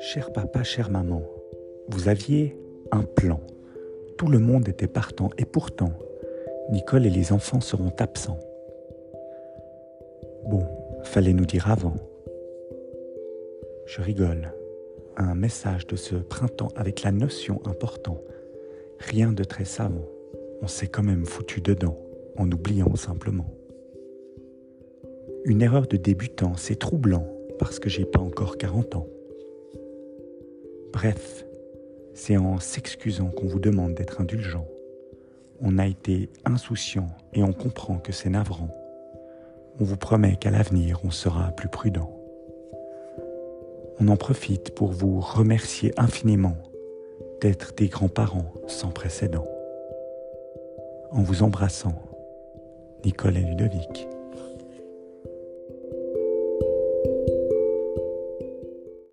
Cher papa, chère maman, vous aviez un plan. Tout le monde était partant et pourtant, Nicole et les enfants seront absents. Bon, fallait nous dire avant. Je rigole. Un message de ce printemps avec la notion important. Rien de très savant. On s'est quand même foutu dedans, en oubliant simplement. Une erreur de débutant, c'est troublant, parce que j'ai pas encore 40 ans. Bref, c'est en s'excusant qu'on vous demande d'être indulgent. On a été insouciant et on comprend que c'est navrant. On vous promet qu'à l'avenir, on sera plus prudent. On en profite pour vous remercier infiniment d'être des grands-parents sans précédent. En vous embrassant, Nicole et Ludovic.